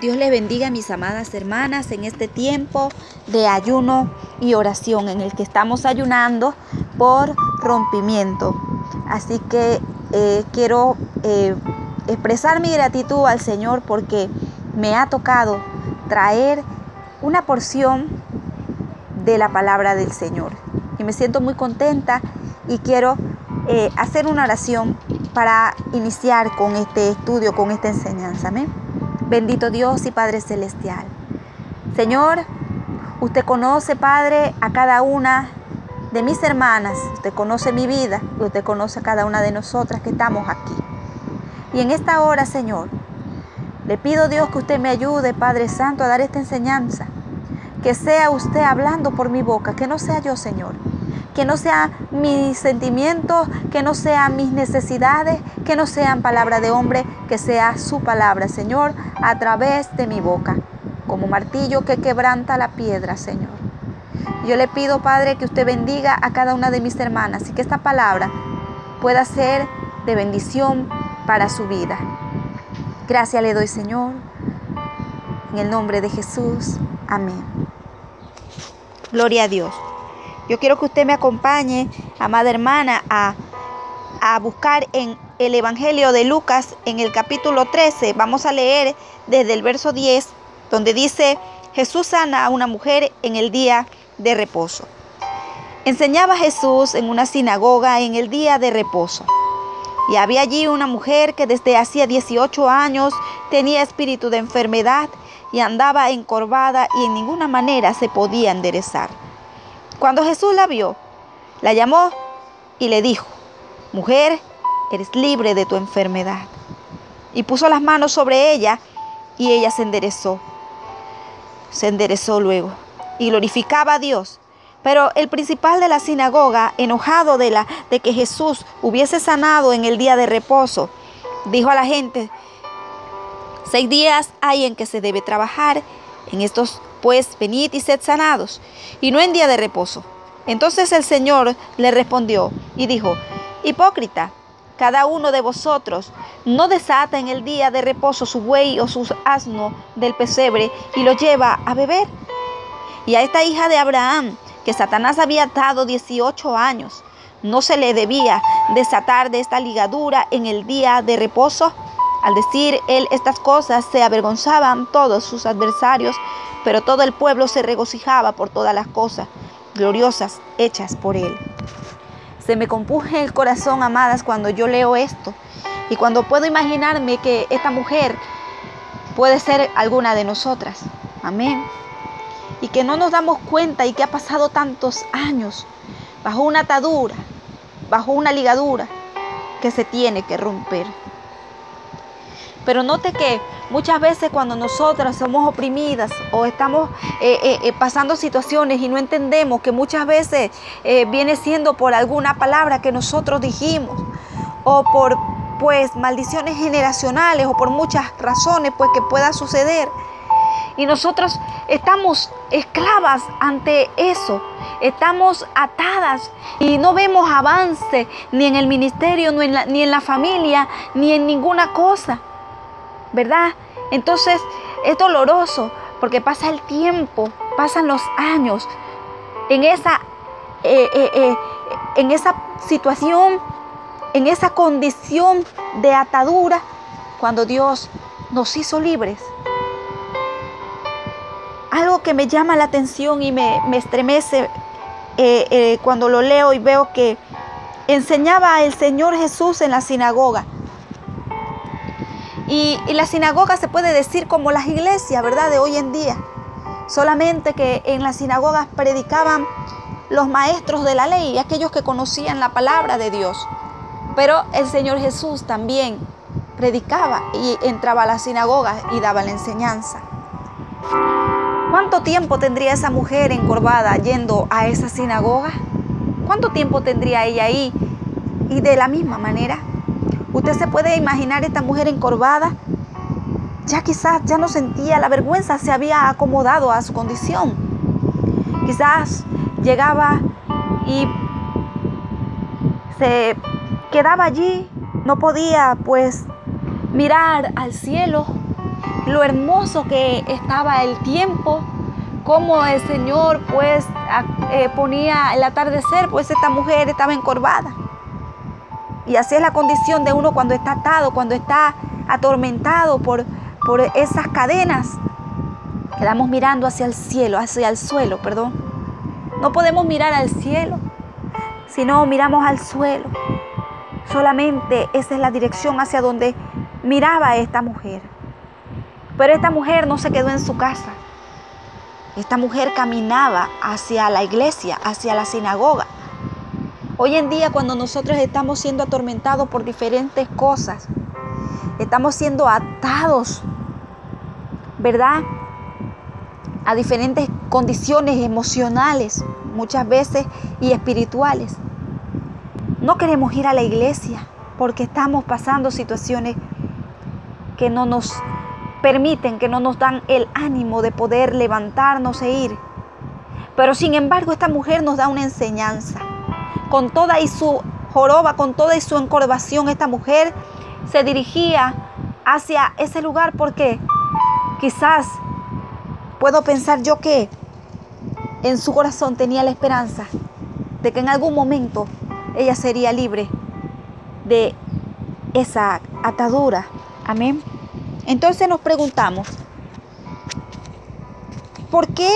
Dios les bendiga a mis amadas hermanas en este tiempo de ayuno y oración en el que estamos ayunando por rompimiento. Así que eh, quiero eh, expresar mi gratitud al Señor porque me ha tocado traer una porción de la palabra del Señor. Y me siento muy contenta y quiero eh, hacer una oración para iniciar con este estudio, con esta enseñanza. Amén. Bendito Dios y Padre Celestial. Señor, usted conoce, Padre, a cada una de mis hermanas. Usted conoce mi vida y usted conoce a cada una de nosotras que estamos aquí. Y en esta hora, Señor, le pido Dios que usted me ayude, Padre Santo, a dar esta enseñanza. Que sea usted hablando por mi boca, que no sea yo, Señor que no sean mis sentimientos, que no sean mis necesidades, que no sean palabra de hombre, que sea su palabra, Señor, a través de mi boca, como martillo que quebranta la piedra, Señor. Yo le pido, Padre, que usted bendiga a cada una de mis hermanas y que esta palabra pueda ser de bendición para su vida. Gracias le doy, Señor. En el nombre de Jesús. Amén. Gloria a Dios. Yo quiero que usted me acompañe, amada hermana, a, buscar en el Evangelio de Lucas en el capítulo 13. Vamos a leer desde el verso 10, donde dice, Jesús sana a una mujer en el día de reposo. Enseñaba Jesús en una sinagoga en el día de reposo. Y había allí una mujer que desde hacía 18 años tenía espíritu de enfermedad y andaba encorvada y en ninguna manera se podía enderezar. Cuando Jesús la vio, la llamó y le dijo, mujer, eres libre de tu enfermedad. Y puso las manos sobre ella y ella se enderezó. Se enderezó luego y glorificaba a Dios. Pero el principal de la sinagoga, enojado de, la, de que Jesús hubiese sanado en el día de reposo, dijo a la gente, seis días hay en que se debe trabajar, en estos pues venid y sed sanados, y no en día de reposo. Entonces el Señor le respondió y dijo, Hipócrita, cada uno de vosotros no desata en el día de reposo su buey o su asno del pesebre y lo lleva a beber. Y a esta hija de Abraham, que Satanás había atado 18 años, ¿no se le debía desatar de esta ligadura en el día de reposo? Al decir él estas cosas, se avergonzaban todos sus adversarios, pero todo el pueblo se regocijaba por todas las cosas gloriosas hechas por Él. Se me compuje el corazón, amadas, cuando yo leo esto y cuando puedo imaginarme que esta mujer puede ser alguna de nosotras. Amén. Y que no nos damos cuenta y que ha pasado tantos años bajo una atadura, bajo una ligadura que se tiene que romper. Pero note que muchas veces cuando nosotras somos oprimidas o estamos eh, eh, eh, pasando situaciones y no entendemos que muchas veces viene siendo por alguna palabra que nosotros dijimos o por pues maldiciones generacionales o por muchas razones pues que pueda suceder. Y nosotros estamos esclavas ante eso, estamos atadas y no vemos avance ni en el ministerio, ni en ni en la familia, ni en ninguna cosa. ¿Verdad? Entonces es doloroso porque pasa el tiempo, pasan los años en esa, eh, eh, eh, en esa situación, en esa condición de atadura, cuando Dios nos hizo libres. Algo que me llama la atención y me, me estremece cuando lo leo y veo que enseñaba el Señor Jesús en la sinagoga. Y, la sinagoga se puede decir como las iglesias, ¿verdad? De hoy en día. Solamente que en las sinagogas predicaban los maestros de la ley, aquellos que conocían la palabra de Dios. Pero el Señor Jesús también predicaba y entraba a las sinagogas y daba la enseñanza. ¿Cuánto tiempo tendría esa mujer encorvada yendo a esa sinagoga? ¿Cuánto tiempo tendría ella ahí? Y de la misma manera, Usted se puede imaginar esta mujer encorvada. Ya quizás ya no sentía la vergüenza, se había acomodado a su condición. Quizás llegaba y se quedaba allí, no podía pues mirar al cielo, lo hermoso que estaba el tiempo, cómo el Señor pues eh, ponía el atardecer, pues esta mujer estaba encorvada. Y así es la condición de uno cuando está atado, cuando está atormentado por, por esas cadenas. Quedamos mirando hacia el cielo, hacia el suelo, perdón. No podemos mirar al cielo, sino miramos al suelo. Solamente esa es la dirección hacia donde miraba esta mujer. Pero esta mujer no se quedó en su casa. Esta mujer caminaba hacia la iglesia, hacia la sinagoga. Hoy en día cuando nosotros estamos siendo atormentados por diferentes cosas, estamos siendo atados, ¿verdad? A diferentes condiciones emocionales, muchas veces, y espirituales. No queremos ir a la iglesia porque estamos pasando situaciones que no nos permiten, que no nos dan el ánimo de poder levantarnos e ir. Pero sin embargo esta mujer nos da una enseñanza. Con toda y su joroba, con toda y su encorvación, esta mujer se dirigía hacia ese lugar porque quizás puedo pensar yo que en su corazón tenía la esperanza de que en algún momento ella sería libre de esa atadura. Amén. Entonces nos preguntamos, ¿por qué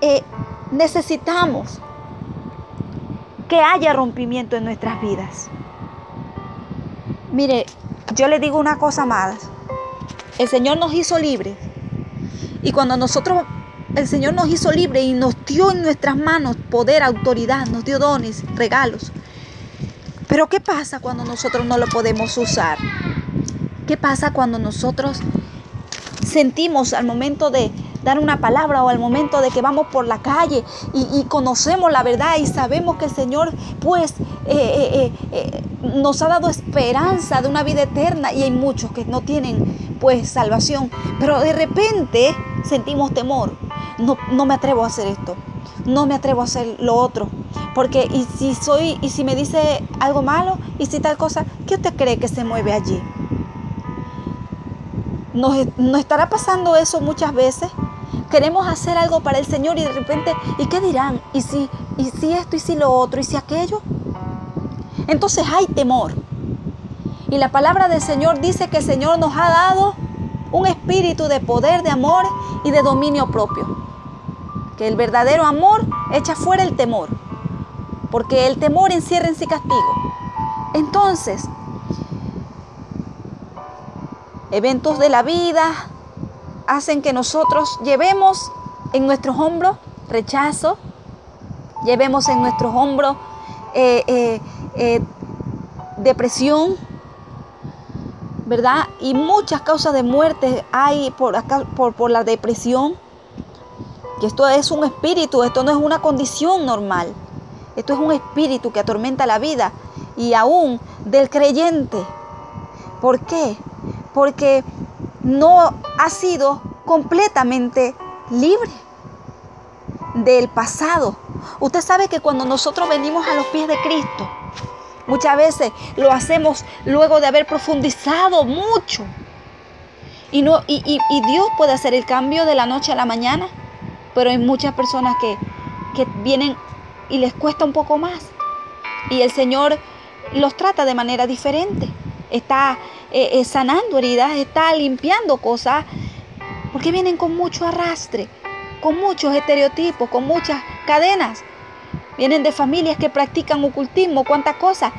eh, necesitamos que haya rompimiento en nuestras vidas? Mire, yo le digo una cosa más. El Señor nos hizo libres. Y cuando nosotros, el Señor nos hizo libres y nos dio en nuestras manos poder, autoridad, nos dio dones, regalos. Pero ¿qué pasa cuando nosotros no lo podemos usar? ¿Qué pasa cuando nosotros sentimos al momento de dar una palabra o al momento de que vamos por la calle y, conocemos la verdad y sabemos que el Señor pues eh, eh, eh, nos ha dado esperanza de una vida eterna y hay muchos que no tienen pues salvación, pero de repente sentimos temor. No, no me atrevo a hacer esto, no me atrevo a hacer lo otro, porque y si soy y si me dice algo malo y si tal cosa, ¿qué usted cree que se mueve allí? Nos, estará pasando eso muchas veces. Queremos hacer algo para el Señor y de repente, ¿y qué dirán? ¿Y si, y si esto, y si lo otro, y si aquello? Entonces hay temor. Y la palabra del Señor dice que el Señor nos ha dado un espíritu de poder, de amor y de dominio propio. Que el verdadero amor echa fuera el temor. Porque el temor encierra en sí castigo. Entonces, eventos de la vida hacen que nosotros llevemos en nuestros hombros rechazo, llevemos en nuestros hombros eh, eh, eh, depresión, ¿verdad? Y muchas causas de muerte hay por, por, por la depresión. Que esto es un espíritu, esto no es una condición normal. Esto es un espíritu que atormenta la vida y aún del creyente. ¿Por qué? porque no ha sido completamente libre del pasado. Usted sabe que cuando nosotros venimos a los pies de Cristo, muchas veces lo hacemos luego de haber profundizado mucho. Y, no, y, Dios puede hacer el cambio de la noche a la mañana, pero hay muchas personas que, que vienen y les cuesta un poco más. Y el Señor los trata de manera diferente está eh, eh, sanando heridas, está limpiando cosas, porque vienen con mucho arrastre, con muchos estereotipos, con muchas cadenas. Vienen de familias que practican ocultismo, cuántas cosas.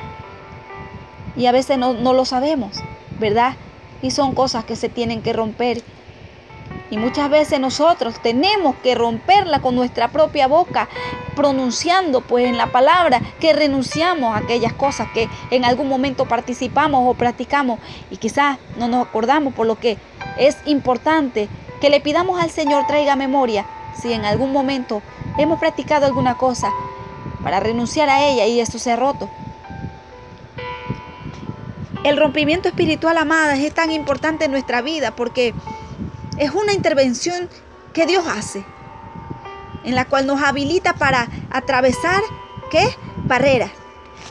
Y a veces no, no lo sabemos, ¿verdad? Y son cosas que se tienen que romper y muchas veces nosotros tenemos que romperla con nuestra propia boca, pronunciando pues en la palabra que renunciamos a aquellas cosas que en algún momento participamos o practicamos y quizás no nos acordamos, por lo que es importante que le pidamos al Señor traiga memoria si en algún momento hemos practicado alguna cosa para renunciar a ella y esto se ha roto. El rompimiento espiritual, amadas, es tan importante en nuestra vida porque es una intervención que Dios hace, en la cual nos habilita para atravesar, ¿qué? Barreras,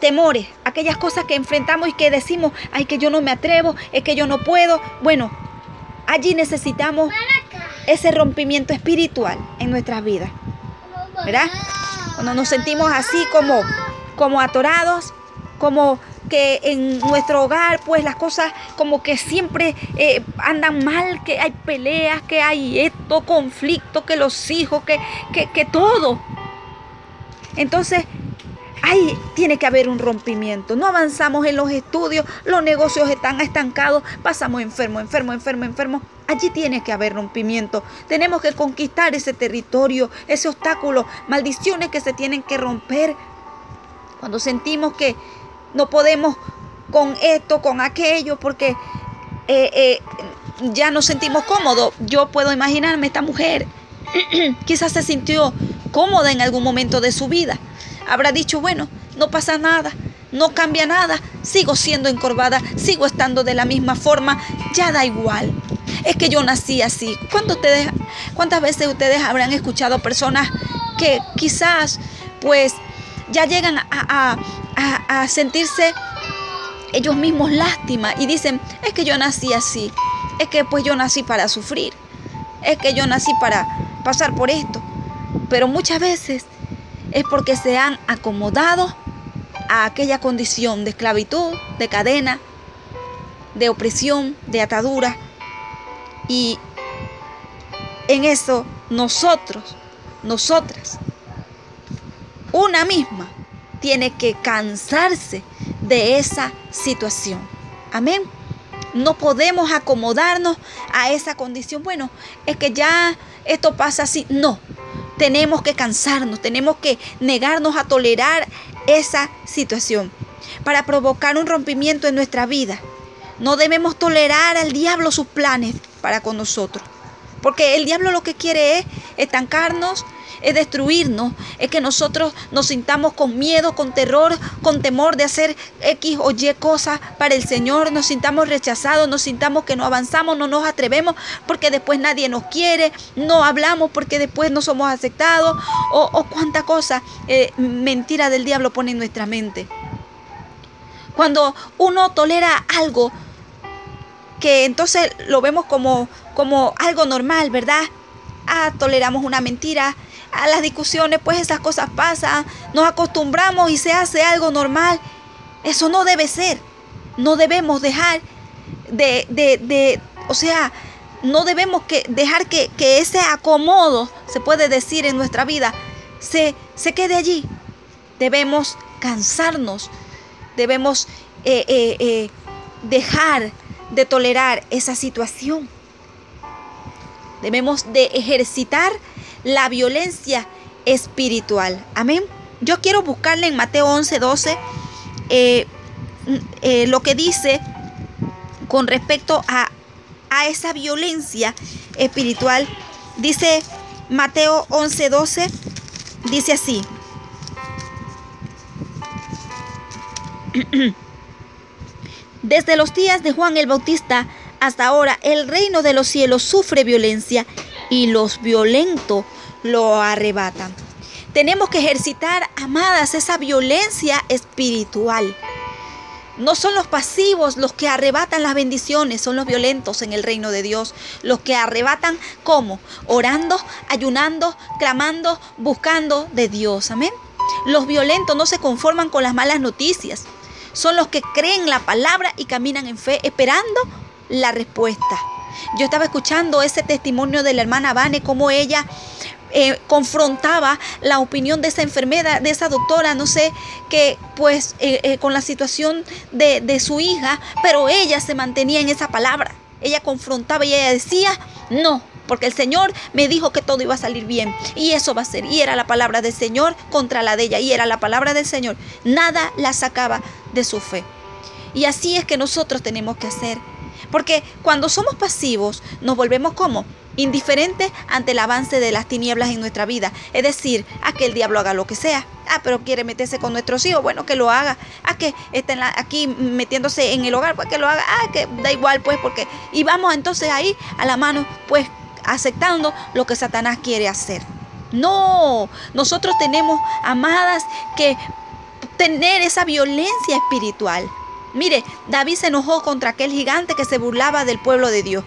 temores, aquellas cosas que enfrentamos y que decimos, ay, que yo no me atrevo, es que yo no puedo. Bueno, allí necesitamos ese rompimiento espiritual en nuestras vidas. ¿Verdad? Cuando nos sentimos así como, como atorados, como que en nuestro hogar pues las cosas como que siempre eh, andan mal, que hay peleas, que hay esto, conflicto, que los hijos, que, que, que todo. Entonces, ahí tiene que haber un rompimiento. No avanzamos en los estudios, los negocios están estancados, pasamos enfermo, enfermo, enfermo, enfermo. Allí tiene que haber rompimiento. Tenemos que conquistar ese territorio, ese obstáculo, maldiciones que se tienen que romper. Cuando sentimos que no podemos con esto, con aquello, porque eh, eh, ya nos sentimos cómodos. Yo puedo imaginarme esta mujer, quizás se sintió cómoda en algún momento de su vida. Habrá dicho, bueno, no pasa nada, no cambia nada, sigo siendo encorvada, sigo estando de la misma forma, ya da igual. Es que yo nací así. ustedes, ¿Cuántas veces ustedes habrán escuchado personas que quizás pues ya llegan a, sentirse ellos mismos lástima y dicen, es que yo nací así, es que pues yo nací para sufrir, es que yo nací para pasar por esto. Pero muchas veces es porque se han acomodado a aquella condición de esclavitud, de cadena, de opresión, de atadura. Y en eso nosotros, nosotras, una misma, tiene que cansarse de esa situación. Amén. No podemos acomodarnos a esa condición. Bueno, es que ya esto pasa así. No, tenemos que cansarnos, tenemos que negarnos a tolerar esa situación para provocar un rompimiento en nuestra vida. No debemos tolerar al diablo sus planes para con nosotros. Porque el diablo lo que quiere es estancarnos, es destruirnos, es que nosotros nos sintamos con miedo, con terror, con temor de hacer X o Y cosas para el Señor, nos sintamos rechazados, nos sintamos que no avanzamos, no nos atrevemos porque después nadie nos quiere, no hablamos porque después no somos aceptados o, o cuánta cosa eh, mentira del diablo pone en nuestra mente. Cuando uno tolera algo, que entonces lo vemos como, como algo normal, ¿verdad? Ah, toleramos una mentira, a las discusiones, pues esas cosas pasan, nos acostumbramos y se hace algo normal. Eso no debe ser. No debemos dejar de, de, de o sea, no debemos que dejar que, ese acomodo, se puede decir, en nuestra vida, se, se quede allí. Debemos cansarnos, debemos eh, eh, eh, dejar de tolerar esa situación. Debemos de ejercitar la violencia espiritual. Amén. Yo quiero buscarle en Mateo 11, 12 eh, eh, lo que dice con respecto a, a esa violencia espiritual. Dice Mateo 11, 12, dice así. Desde los días de Juan el Bautista hasta ahora, el reino de los cielos sufre violencia y los violentos lo arrebatan. Tenemos que ejercitar, amadas, esa violencia espiritual. No son los pasivos los que arrebatan las bendiciones, son los violentos en el reino de Dios. Los que arrebatan, ¿cómo? Orando, ayunando, clamando, buscando de Dios. Amén. Los violentos no se conforman con las malas noticias. Son los que creen la palabra y caminan en fe, esperando la respuesta. Yo estaba escuchando ese testimonio de la hermana Vane, como ella eh, confrontaba la opinión de esa enfermera, de esa doctora, no sé, que pues eh, eh, con la situación de, de su hija, pero ella se mantenía en esa palabra. Ella confrontaba y ella decía, no, porque el Señor me dijo que todo iba a salir bien y eso va a ser. Y era la palabra del Señor contra la de ella y era la palabra del Señor. Nada la sacaba de su fe. Y así es que nosotros tenemos que hacer. Porque cuando somos pasivos nos volvemos como indiferentes ante el avance de las tinieblas en nuestra vida. Es decir, a que el diablo haga lo que sea. Ah, pero quiere meterse con nuestros hijos, bueno, que lo haga. A que estén aquí metiéndose en el hogar, pues que lo haga. Ah, que da igual, pues, porque... Y vamos entonces ahí a la mano, pues, aceptando lo que Satanás quiere hacer. No, nosotros tenemos, amadas, que tener esa violencia espiritual. Mire, David se enojó contra aquel gigante que se burlaba del pueblo de Dios.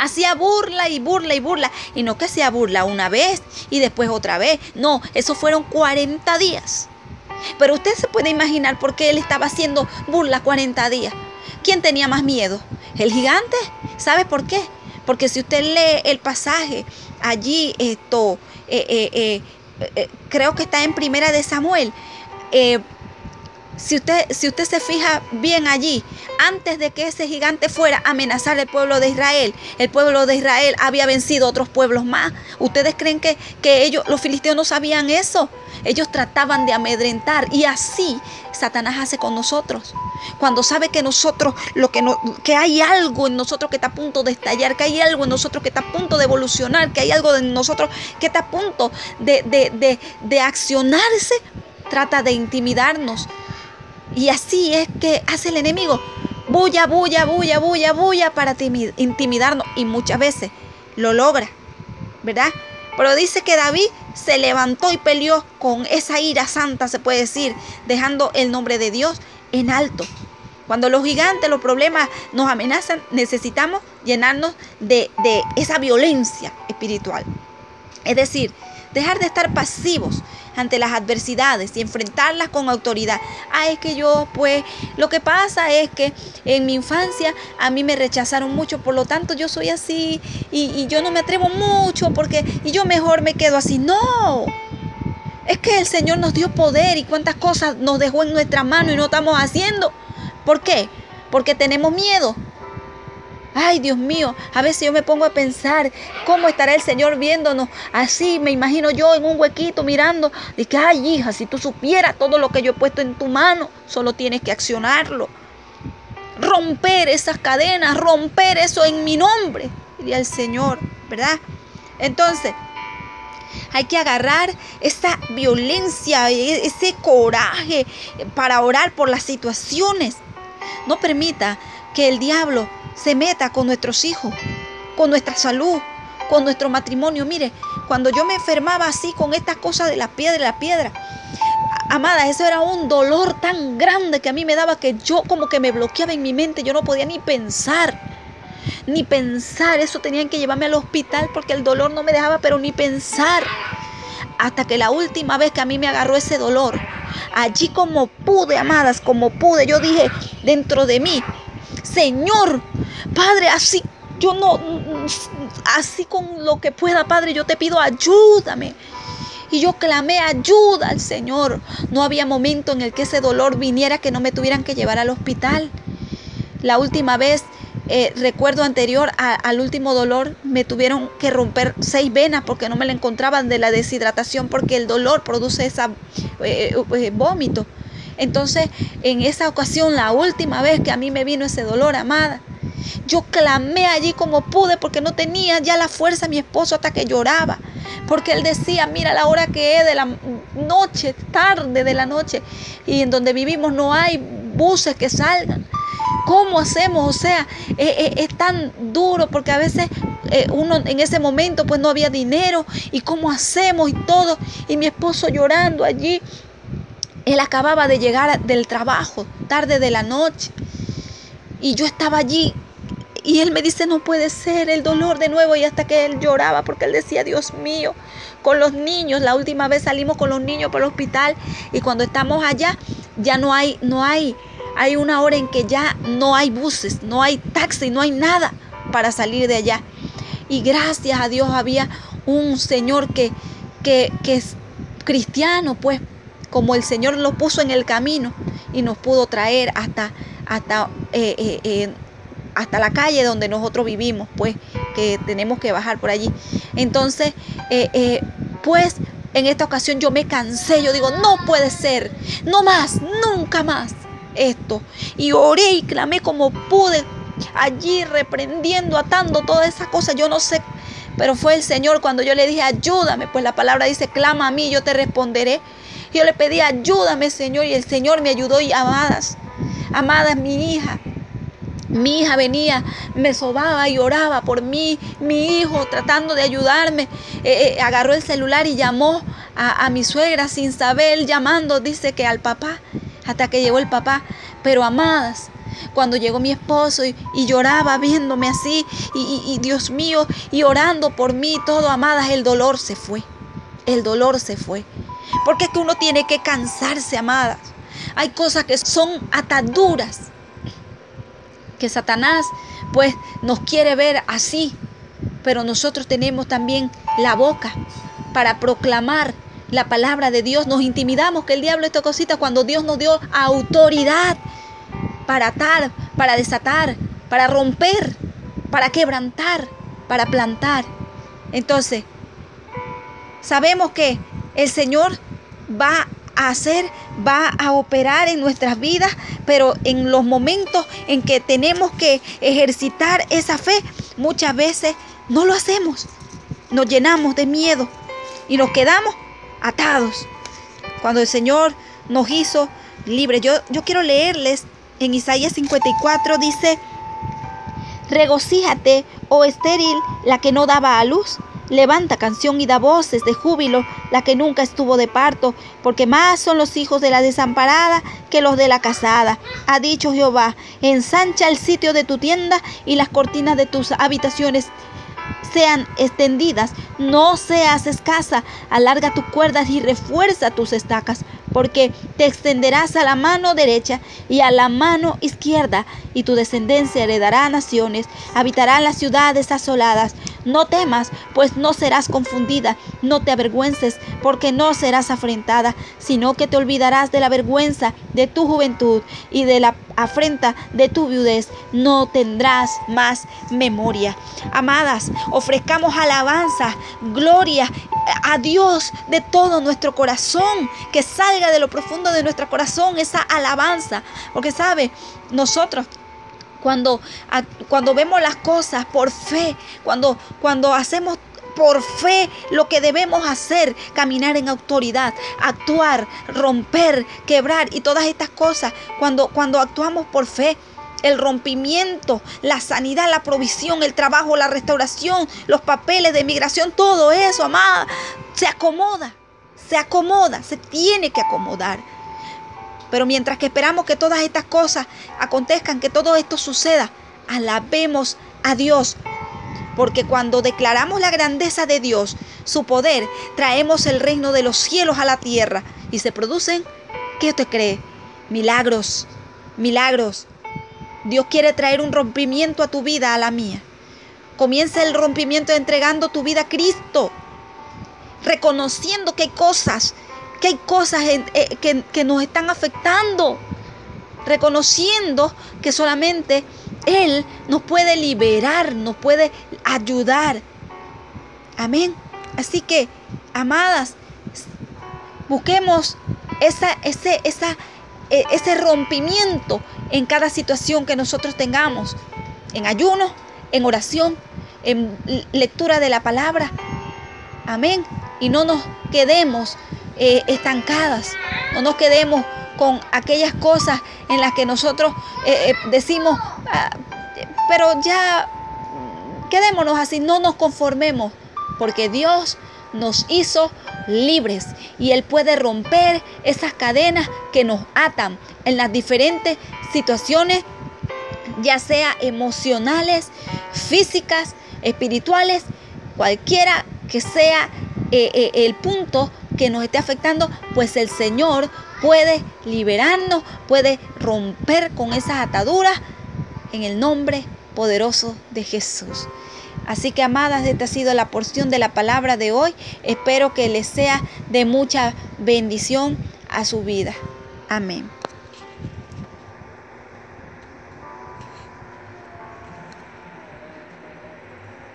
Hacía burla y burla y burla. Y no que sea burla una vez y después otra vez. No, eso fueron 40 días. Pero usted se puede imaginar por qué él estaba haciendo burla 40 días. ¿Quién tenía más miedo? ¿El gigante? ¿Sabe por qué? Porque si usted lee el pasaje allí, esto, eh, eh, eh, creo que está en Primera de Samuel. Si usted, si usted se fija bien allí, antes de que ese gigante fuera a amenazar al pueblo de Israel, el pueblo de Israel había vencido otros pueblos más. ¿Ustedes creen que, que ellos, los filisteos, no sabían eso? Ellos trataban de amedrentar y así Satanás hace con nosotros. Cuando sabe que nosotros, lo que, no, que hay algo en nosotros que está a punto de estallar, que hay algo en nosotros que está a punto de evolucionar, que hay algo en nosotros que está a punto de, de, de accionarse, trata de intimidarnos. Y así es que hace el enemigo. Bulla, bulla, bulla, bulla, bulla para intimidarnos. Y muchas veces lo logra, ¿verdad? Pero dice que David se levantó y peleó con esa ira santa, se puede decir, dejando el nombre de Dios en alto. Cuando los gigantes, los problemas nos amenazan, necesitamos llenarnos de, de esa violencia espiritual. Es decir, dejar de estar pasivos ante las adversidades y enfrentarlas con autoridad. Ah, es que yo, pues, lo que pasa es que en mi infancia a mí me rechazaron mucho, por lo tanto yo soy así y, yo no me atrevo mucho porque, y yo mejor me quedo así. No, es que el Señor nos dio poder y cuántas cosas nos dejó en nuestra mano y no estamos haciendo. ¿Por qué? Porque tenemos miedo. Ay, Dios mío, a veces yo me pongo a pensar cómo estará el Señor viéndonos así, me imagino yo en un huequito mirando, que, ay, hija, si tú supieras todo lo que yo he puesto en tu mano, solo tienes que accionarlo. Romper esas cadenas, romper eso en mi nombre, diría el Señor, ¿verdad? Entonces, hay que agarrar esa violencia, ese coraje para orar por las situaciones. No permita que el diablo se meta con nuestros hijos, con nuestra salud, con nuestro matrimonio. Mire, cuando yo me enfermaba así con estas cosas de la piedra y la piedra, amada, eso era un dolor tan grande que a mí me daba que yo como que me bloqueaba en mi mente, yo no podía ni pensar. Ni pensar, eso tenían que llevarme al hospital porque el dolor no me dejaba, pero ni pensar. Hasta que la última vez que a mí me agarró ese dolor, allí como pude, amadas, como pude, yo dije dentro de mí, Señor, Padre, así yo no, así con lo que pueda, Padre, yo te pido ayúdame. Y yo clamé ayuda al Señor. No había momento en el que ese dolor viniera que no me tuvieran que llevar al hospital. La última vez, eh, recuerdo anterior al último dolor, me tuvieron que romper seis venas porque no me la encontraban de la deshidratación porque el dolor produce ese eh, eh, vómito. Entonces, en esa ocasión, la última vez que a mí me vino ese dolor, amada, yo clamé allí como pude porque no tenía ya la fuerza mi esposo hasta que lloraba. Porque él decía, mira la hora que es de la noche, tarde de la noche, y en donde vivimos no hay buses que salgan. ¿Cómo hacemos? O sea, e, e, es, tan duro porque a veces eh, uno en ese momento pues no había dinero y cómo hacemos y todo. Y mi esposo llorando allí él acababa de llegar del trabajo, tarde de la noche. Y yo estaba allí y él me dice, no puede ser el dolor de nuevo. Y hasta que él lloraba porque él decía, Dios mío, con los niños, la última vez salimos con los niños por el hospital y cuando estamos allá ya no hay, no hay, hay una hora en que ya no hay buses, no hay taxi, no hay nada para salir de allá. Y gracias a Dios había un Señor que, que, que es cristiano, pues como el Señor lo puso en el camino y nos pudo traer hasta, hasta, eh, eh, eh, hasta la calle donde nosotros vivimos, pues que tenemos que bajar por allí. Entonces, pues en esta ocasión yo me cansé, yo digo, no puede ser, no más, nunca más esto. Y oré y clamé como pude, allí reprendiendo, atando todas esas cosas, yo no sé pero fue el Señor cuando yo le dije, ayúdame, pues la palabra dice, clama a mí, yo te responderé. Yo le pedí, ayúdame Señor, y el Señor me ayudó y amadas, amadas mi hija. Mi hija venía, me sobaba y oraba por mí, mi hijo tratando de ayudarme. Eh, eh, agarró el celular y llamó a, a mi suegra sin saber, llamando, dice que al papá, hasta que llegó el papá. Pero amadas, cuando llegó mi esposo y, lloraba viéndome así, y, y Dios mío, y orando por mí, todo, amadas, el dolor se fue. El dolor se fue. Porque es que uno tiene que cansarse, amadas. Hay cosas que son ataduras. Que Satanás, pues, nos quiere ver así. Pero nosotros tenemos también la boca para proclamar la palabra de Dios. Nos intimidamos que el diablo esta cosita cuando Dios nos dio autoridad para atar, para desatar, para romper, para quebrantar, para plantar. Entonces, sabemos que el Señor va a hacer, va a operar en nuestras vidas, pero en los momentos en que tenemos que ejercitar esa fe, muchas veces no lo hacemos. Nos llenamos de miedo y nos quedamos atados. Cuando el Señor nos hizo libres. Yo, yo quiero leerles en Isaías 54, dice, regocíjate, oh estéril, la que no daba a luz. Levanta canción y da voces de júbilo, la que nunca estuvo de parto, porque más son los hijos de la desamparada que los de la casada. Ha dicho Jehová, ensancha el sitio de tu tienda y las cortinas de tus habitaciones sean extendidas, no seas escasa, alarga tus cuerdas y refuerza tus estacas, porque te extenderás a la mano derecha y a la mano izquierda, y tu descendencia heredará naciones, habitará las ciudades asoladas. No temas, pues no serás confundida, no te avergüences, porque no serás afrentada, sino que te olvidarás de la vergüenza de tu juventud y de la afrenta de tu viudez, no tendrás más memoria. Amadas, ofrezcamos alabanza, gloria a Dios de todo nuestro corazón, que salga de lo profundo de nuestro corazón esa alabanza, porque sabe, nosotros cuando, cuando vemos las cosas por fe, cuando, cuando hacemos por fe lo que debemos hacer, caminar en autoridad, actuar, romper, quebrar y todas estas cosas, cuando, cuando actuamos por fe, el rompimiento, la sanidad, la provisión, el trabajo, la restauración, los papeles de migración, todo eso, amada, se acomoda, se acomoda, se tiene que acomodar. Pero mientras que esperamos que todas estas cosas acontezcan, que todo esto suceda, alabemos a Dios. Porque cuando declaramos la grandeza de Dios, su poder, traemos el reino de los cielos a la tierra y se producen, ¿qué te cree? Milagros, milagros. Dios quiere traer un rompimiento a tu vida, a la mía. Comienza el rompimiento entregando tu vida a Cristo, reconociendo que hay cosas que hay cosas eh, que, nos están afectando, reconociendo que solamente Él nos puede liberar, nos puede ayudar. Amén. Así que, amadas, busquemos esa, ese, esa, e, ese rompimiento en cada situación que nosotros tengamos, en ayuno, en oración, en lectura de la palabra. Amén. Y no nos quedemos eh, estancadas. No nos quedemos con aquellas cosas en las que nosotros eh, eh, decimos, ah, pero ya quedémonos así, no nos conformemos, porque Dios nos hizo libres y Él puede romper esas cadenas que nos atan en las diferentes situaciones, ya sea emocionales, físicas, espirituales, cualquiera que sea el punto que nos esté afectando, pues el Señor puede liberarnos, puede romper con esas ataduras en el nombre poderoso de Jesús. Así que amadas, esta ha sido la porción de la palabra de hoy. Espero que les sea de mucha bendición a su vida. Amén.